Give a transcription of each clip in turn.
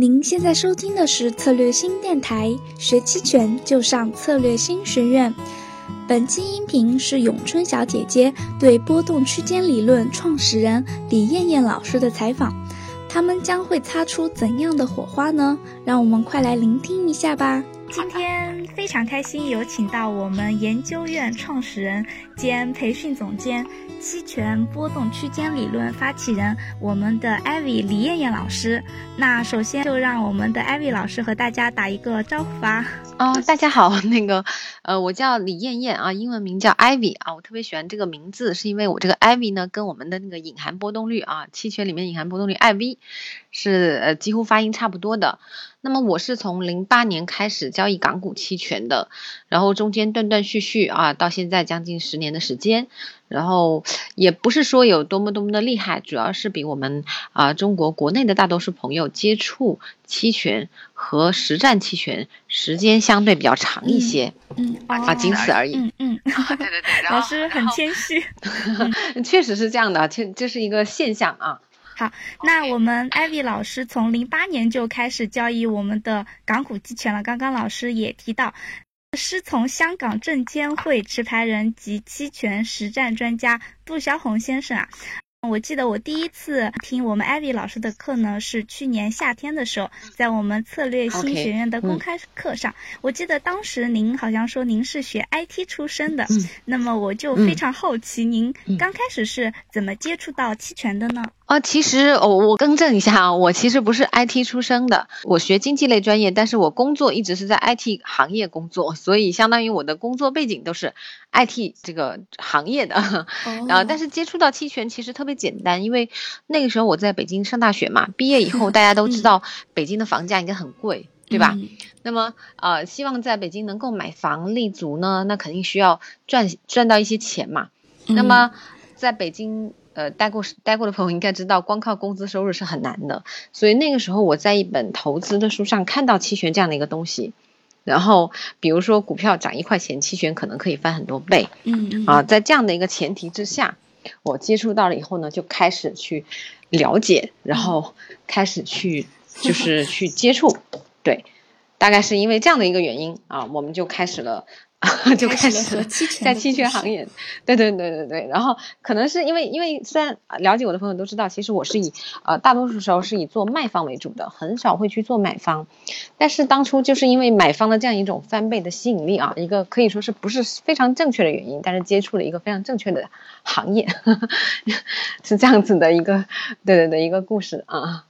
您现在收听的是策略新电台，学期权就上策略新学院。本期音频是咏春小姐姐对波动区间理论创始人李艳艳老师的采访，他们将会擦出怎样的火花呢？让我们快来聆听一下吧。今天非常开心，有请到我们研究院创始人兼培训总监、期权波动区间理论发起人，我们的艾薇李艳艳老师。那首先就让我们的艾薇老师和大家打一个招呼吧。哦，大家好，那个，呃，我叫李艳艳啊，英文名叫艾薇啊，我特别喜欢这个名字，是因为我这个艾薇呢，跟我们的那个隐含波动率啊，期权里面隐含波动率 IV 是呃几乎发音差不多的。那么我是从零八年开始交易港股期权的，然后中间断断续续啊，到现在将近十年的时间，然后也不是说有多么多么的厉害，主要是比我们啊中国国内的大多数朋友接触期权和实战期权时间相对比较长一些，嗯啊，仅此而已。嗯嗯，对对对，老师很谦虚，确实是这样的，这这是一个现象啊。好，那我们艾薇老师从零八年就开始交易我们的港股期权了。刚刚老师也提到，师从香港证监会持牌人及期权实战专家杜小红先生啊。我记得我第一次听我们艾薇老师的课呢，是去年夏天的时候，在我们策略新学院的公开课上。我记得当时您好像说您是学 IT 出身的，那么我就非常好奇，您刚开始是怎么接触到期权的呢？啊，其实我我更正一下啊，我其实不是 IT 出身的，我学经济类专业，但是我工作一直是在 IT 行业工作，所以相当于我的工作背景都是 IT 这个行业的。然后，但是接触到期权其实特别简单，因为那个时候我在北京上大学嘛，毕业以后大家都知道北京的房价应该很贵，对吧？那么呃，希望在北京能够买房立足呢，那肯定需要赚赚到一些钱嘛。那么在北京。呃，待过待过的朋友应该知道，光靠工资收入是很难的。所以那个时候，我在一本投资的书上看到期权这样的一个东西，然后比如说股票涨一块钱，期权可能可以翻很多倍。嗯啊，在这样的一个前提之下，我接触到了以后呢，就开始去了解，然后开始去就是 去接触。对，大概是因为这样的一个原因啊，我们就开始了。就开始在期权行业，对对对对对，然后可能是因为因为虽然了解我的朋友都知道，其实我是以呃大多数时候是以做卖方为主的，很少会去做买方。但是当初就是因为买方的这样一种翻倍的吸引力啊，一个可以说是不是非常正确的原因，但是接触了一个非常正确的行业，是这样子的一个对对对一个故事啊。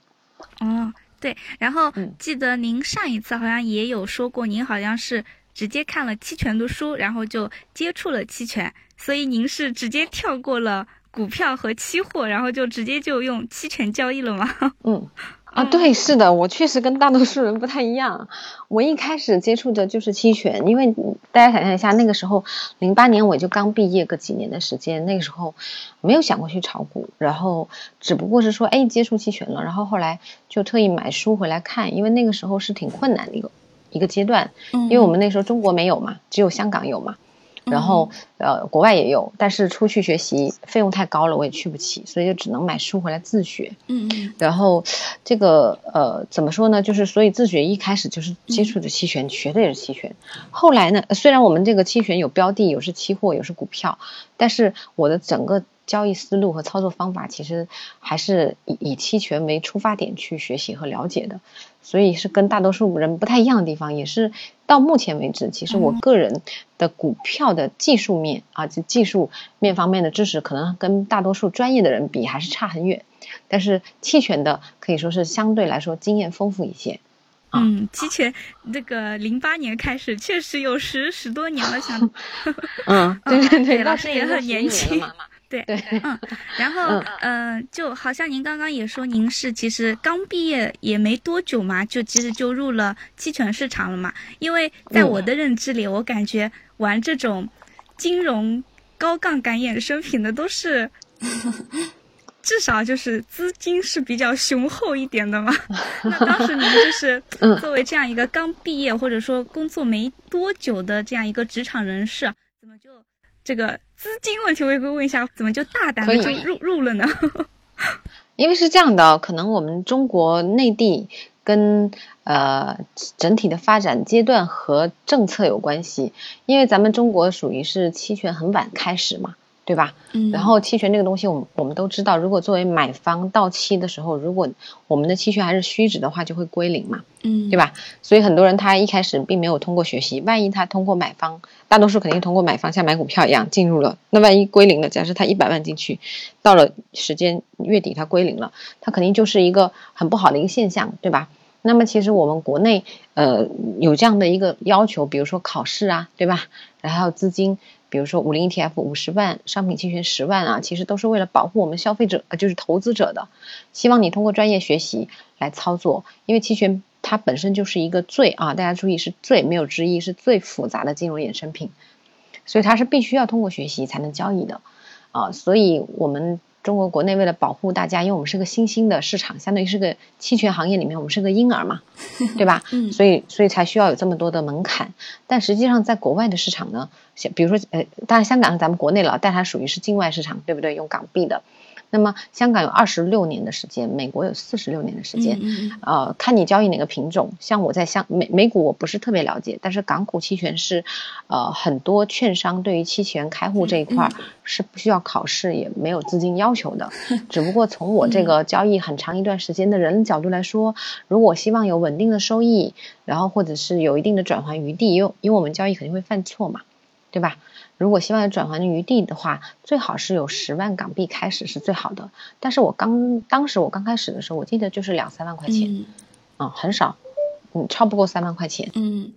哦，对，然后记得您上一次好像也有说过，您好像是。直接看了期权的书，然后就接触了期权，所以您是直接跳过了股票和期货，然后就直接就用期权交易了吗？嗯，啊，对，是的，我确实跟大多数人不太一样。我一开始接触的就是期权，因为大家想象一下，那个时候零八年我就刚毕业个几年的时间，那个时候没有想过去炒股，然后只不过是说，哎，接触期权了，然后后来就特意买书回来看，因为那个时候是挺困难的一个。一个阶段，因为我们那时候中国没有嘛，只有香港有嘛，然后呃国外也有，但是出去学习费用太高了，我也去不起，所以就只能买书回来自学。嗯嗯。然后这个呃怎么说呢？就是所以自学一开始就是接触的期权，学的也是期权。后来呢，虽然我们这个期权有标的，有是期货，有是股票，但是我的整个交易思路和操作方法其实还是以以期权为出发点去学习和了解的。所以是跟大多数人不太一样的地方，也是到目前为止，其实我个人的股票的技术面啊，就技术面方面的知识，可能跟大多数专业的人比还是差很远。但是期权的可以说是相对来说经验丰富一些。嗯，期权这个零八年开始，确实有十十多年了，想。嗯，对对 对，老师也很年轻。对对，嗯，然后嗯，就好像您刚刚也说，您是其实刚毕业也没多久嘛，就其实就入了期权市场了嘛。因为在我的认知里，我感觉玩这种金融高杠杆衍生品的都是，至少就是资金是比较雄厚一点的嘛。那当时您就是作为这样一个刚毕业或者说工作没多久的这样一个职场人士，这个？资金问题，我也会问一下，怎么就大胆的就入入了呢？因为是这样的，可能我们中国内地跟呃整体的发展阶段和政策有关系，因为咱们中国属于是期权很晚开始嘛。对吧？嗯，然后期权这个东西，我们我们都知道，如果作为买方到期的时候，如果我们的期权还是虚值的话，就会归零嘛，嗯，对吧？所以很多人他一开始并没有通过学习，万一他通过买方，大多数肯定通过买方，像买股票一样进入了，那万一归零了，假设他一百万进去，到了时间月底他归零了，他肯定就是一个很不好的一个现象，对吧？那么其实我们国内呃有这样的一个要求，比如说考试啊，对吧？然后资金。比如说五零 ETF 五十万，商品期权十万啊，其实都是为了保护我们消费者，呃，就是投资者的。希望你通过专业学习来操作，因为期权它本身就是一个最啊，大家注意是最没有之一，是最复杂的金融衍生品，所以它是必须要通过学习才能交易的啊。所以我们。中国国内为了保护大家，因为我们是个新兴的市场，相当于是个期权行业里面，我们是个婴儿嘛，对吧？嗯，所以所以才需要有这么多的门槛。但实际上，在国外的市场呢，像比如说，呃，当然香港是咱们国内了，但它属于是境外市场，对不对？用港币的。那么香港有二十六年的时间，美国有四十六年的时间，呃，看你交易哪个品种。像我在香美美股我不是特别了解，但是港股期权是，呃，很多券商对于期权开户这一块是不需要考试，也没有资金要求的。只不过从我这个交易很长一段时间的人角度来说，如果希望有稳定的收益，然后或者是有一定的转换余地，因为因为我们交易肯定会犯错嘛，对吧？如果希望有转换的余地的话，最好是有十万港币开始是最好的。但是我刚当时我刚开始的时候，我记得就是两三万块钱，嗯，很少，嗯，超不过三万块钱，嗯，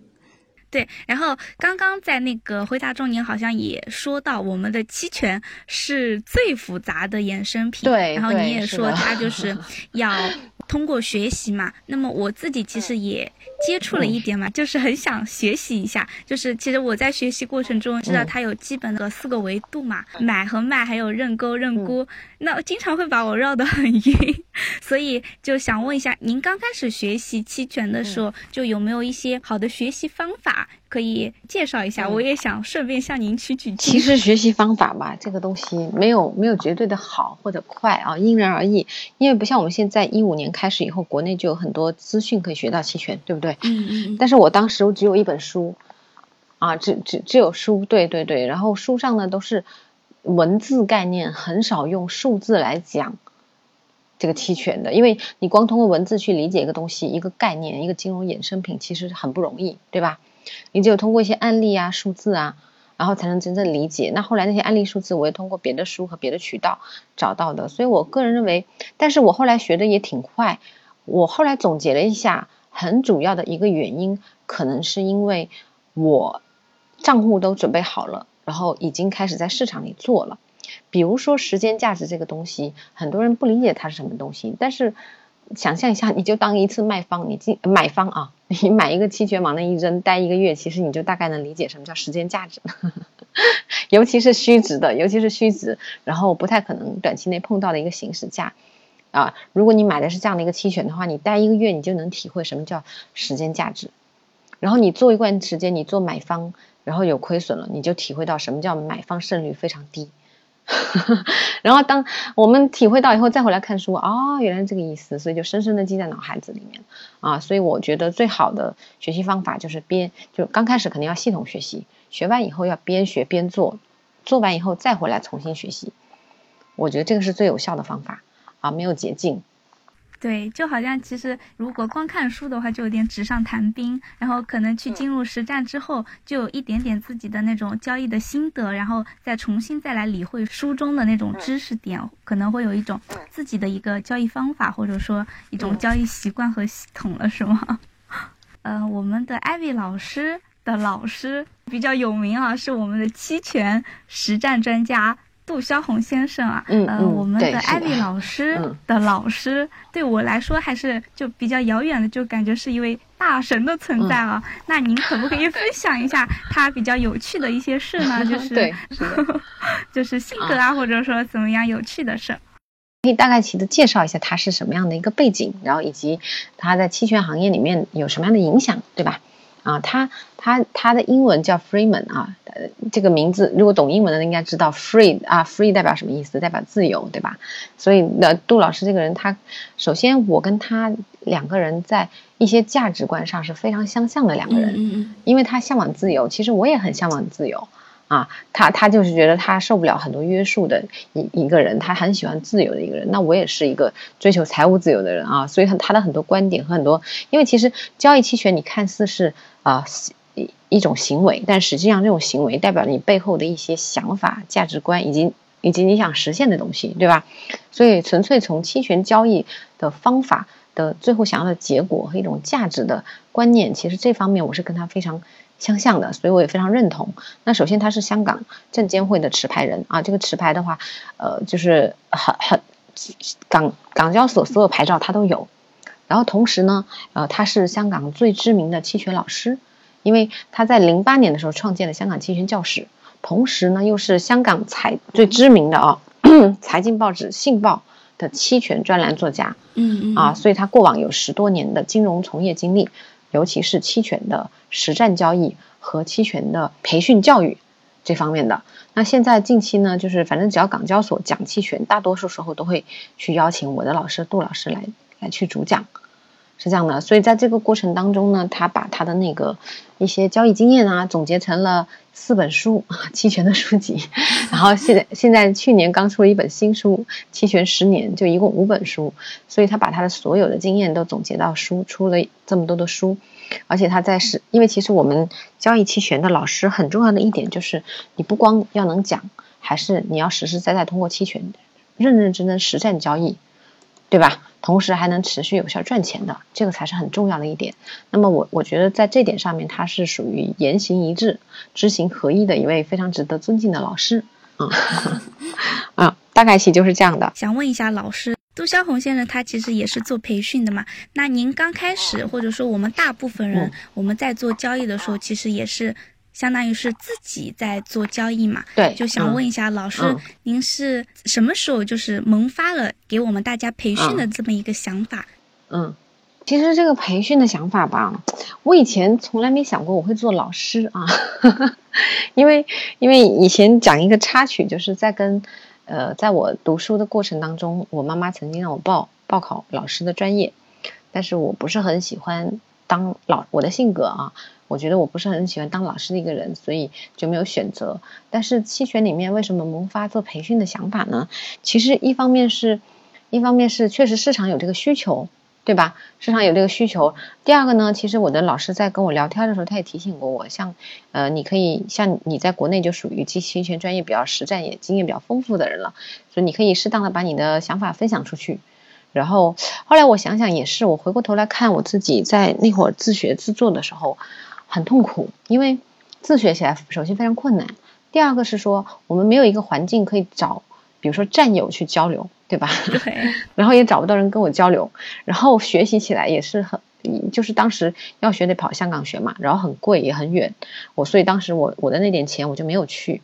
对。然后刚刚在那个回答中，您好像也说到我们的期权是最复杂的衍生品，对。然后你也说它就是 要通过学习嘛。那么我自己其实也。接触了一点嘛，就是很想学习一下。就是其实我在学习过程中知道它有基本的四个维度嘛，买和卖，还有认购认沽，那经常会把我绕得很晕。所以就想问一下，您刚开始学习期权的时候，就有没有一些好的学习方法可以介绍一下？我也想顺便向您取取经。其实学习方法吧，这个东西没有没有绝对的好或者快啊，因人而异。因为不像我们现在一五年开始以后，国内就有很多资讯可以学到期权，对不对？嗯嗯，但是我当时我只有一本书，啊，只只只有书，对对对，然后书上呢都是文字概念，很少用数字来讲这个期权的，因为你光通过文字去理解一个东西、一个概念、一个金融衍生品，其实很不容易，对吧？你只有通过一些案例啊、数字啊，然后才能真正理解。那后来那些案例、数字，我也通过别的书和别的渠道找到的，所以我个人认为，但是我后来学的也挺快，我后来总结了一下。很主要的一个原因，可能是因为我账户都准备好了，然后已经开始在市场里做了。比如说时间价值这个东西，很多人不理解它是什么东西。但是想象一下，你就当一次卖方，你进买方啊，你买一个期权往那一扔，待一个月，其实你就大概能理解什么叫时间价值。尤其是虚值的，尤其是虚值，然后不太可能短期内碰到的一个行使价。啊，如果你买的是这样的一个期权的话，你待一个月，你就能体会什么叫时间价值。然后你做一段时间，你做买方，然后有亏损了，你就体会到什么叫买方胜率非常低。然后当我们体会到以后，再回来看书，哦，原来这个意思，所以就深深的记在脑海子里面。啊，所以我觉得最好的学习方法就是边就刚开始肯定要系统学习，学完以后要边学边做，做完以后再回来重新学习。我觉得这个是最有效的方法。啊，没有捷径。对，就好像其实如果光看书的话，就有点纸上谈兵。然后可能去进入实战之后，就有一点点自己的那种交易的心得，然后再重新再来理会书中的那种知识点，可能会有一种自己的一个交易方法，或者说一种交易习惯和系统了，是吗？呃，我们的艾薇老师的老师比较有名啊，是我们的期权实战专家。杜霄红先生啊，嗯嗯，我们的艾丽老师的老师，对我来说还是就比较遥远的，就感觉是一位大神的存在啊。那您可不可以 分享一下他比较有趣的一些事呢？就是，就是性格啊，或者说怎么样有趣的事？可以大概其的介绍一下他是什么样的一个背景，然后以及他在期权行业里面有什么样的影响，对吧？啊，他他他的英文叫 Freeman 啊，呃，这个名字如果懂英文的应该知道 Free 啊，Free 代表什么意思？代表自由，对吧？所以那杜老师这个人，他首先我跟他两个人在一些价值观上是非常相像的两个人，嗯嗯因为他向往自由，其实我也很向往自由。啊，他他就是觉得他受不了很多约束的一一个人，他很喜欢自由的一个人。那我也是一个追求财务自由的人啊，所以很他的很多观点和很多，因为其实交易期权你看似是啊一一种行为，但实际上这种行为代表了你背后的一些想法、价值观以及以及你想实现的东西，对吧？所以纯粹从期权交易的方法的最后想要的结果和一种价值的观念，其实这方面我是跟他非常。相像的，所以我也非常认同。那首先他是香港证监会的持牌人啊，这个持牌的话，呃，就是很很港港交所所有牌照他都有。然后同时呢，呃，他是香港最知名的期权老师，因为他在零八年的时候创建了香港期权教室，同时呢又是香港财最知名的啊财经报纸《信报》的期权专栏作家。嗯嗯啊，所以他过往有十多年的金融从业经历。尤其是期权的实战交易和期权的培训教育这方面的。那现在近期呢，就是反正只要港交所讲期权，大多数时候都会去邀请我的老师杜老师来来去主讲，是这样的。所以在这个过程当中呢，他把他的那个一些交易经验啊，总结成了四本书 期权的书籍。然后现在现在去年刚出了一本新书《期权十年》，就一共五本书。所以他把他的所有的经验都总结到书，出了这么多的书。而且他在是，因为其实我们交易期权的老师很重要的一点就是，你不光要能讲，还是你要实实在在通过期权认认真真实战交易，对吧？同时还能持续有效赚钱的，这个才是很重要的一点。那么我我觉得在这点上面，他是属于言行一致、知行合一的一位非常值得尊敬的老师。啊 啊，大概其就是这样的。想问一下老师。杜肖红先生，他其实也是做培训的嘛。那您刚开始，或者说我们大部分人，我们在做交易的时候，其实也是相当于是自己在做交易嘛。对，就想问一下老师，您是什么时候就是萌发了给我们大家培训的这么一个想法？嗯，其实这个培训的想法吧，我以前从来没想过我会做老师啊，因为因为以前讲一个插曲，就是在跟。呃，在我读书的过程当中，我妈妈曾经让我报报考老师的专业，但是我不是很喜欢当老，我的性格啊，我觉得我不是很喜欢当老师的一个人，所以就没有选择。但是期权里面为什么萌发做培训的想法呢？其实一方面是，一方面是确实市场有这个需求。对吧？市场有这个需求。第二个呢，其实我的老师在跟我聊天的时候，他也提醒过我，像，呃，你可以像你在国内就属于期权专业比较实战也经验比较丰富的人了，所以你可以适当的把你的想法分享出去。然后后来我想想也是，我回过头来看我自己在那会儿自学自做的时候，很痛苦，因为自学起来首先非常困难，第二个是说我们没有一个环境可以找，比如说战友去交流。对吧？对，然后也找不到人跟我交流，然后学习起来也是很，就是当时要学得跑香港学嘛，然后很贵也很远，我所以当时我我的那点钱我就没有去，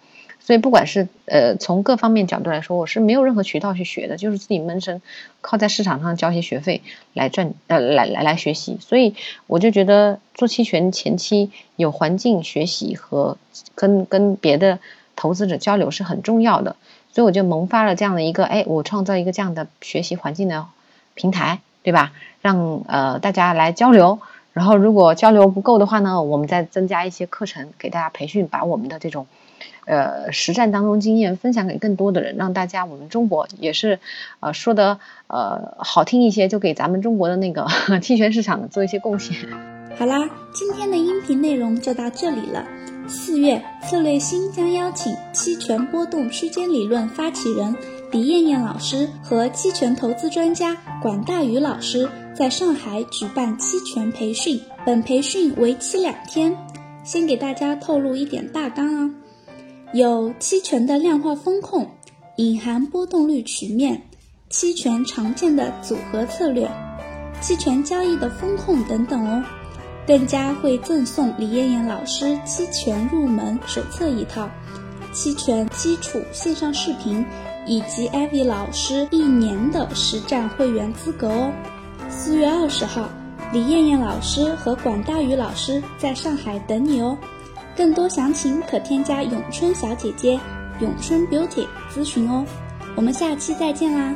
所以不管是呃从各方面角度来说，我是没有任何渠道去学的，就是自己闷声，靠在市场上交些学费来赚呃来来来学习，所以我就觉得做期权前期有环境学习和跟跟别的投资者交流是很重要的。所以我就萌发了这样的一个，哎，我创造一个这样的学习环境的平台，对吧？让呃大家来交流，然后如果交流不够的话呢，我们再增加一些课程给大家培训，把我们的这种呃实战当中经验分享给更多的人，让大家我们中国也是呃说的呃好听一些，就给咱们中国的那个 期权市场做一些贡献。好啦，今天的音频内容就到这里了。四月，策略星将邀请期权波动区间理论发起人李艳艳老师和期权投资专家管大宇老师在上海举办期权培训。本培训为期两天。先给大家透露一点大纲啊，有期权的量化风控、隐含波动率曲面、期权常见的组合策略、期权交易的风控等等哦。更加会赠送李艳艳老师期权入门手册一套，期权基础线上视频，以及艾薇老师一年的实战会员资格哦。四月二十号，李艳艳老师和广大宇老师在上海等你哦。更多详情可添加咏春小姐姐咏春 Beauty 咨询哦。我们下期再见啦！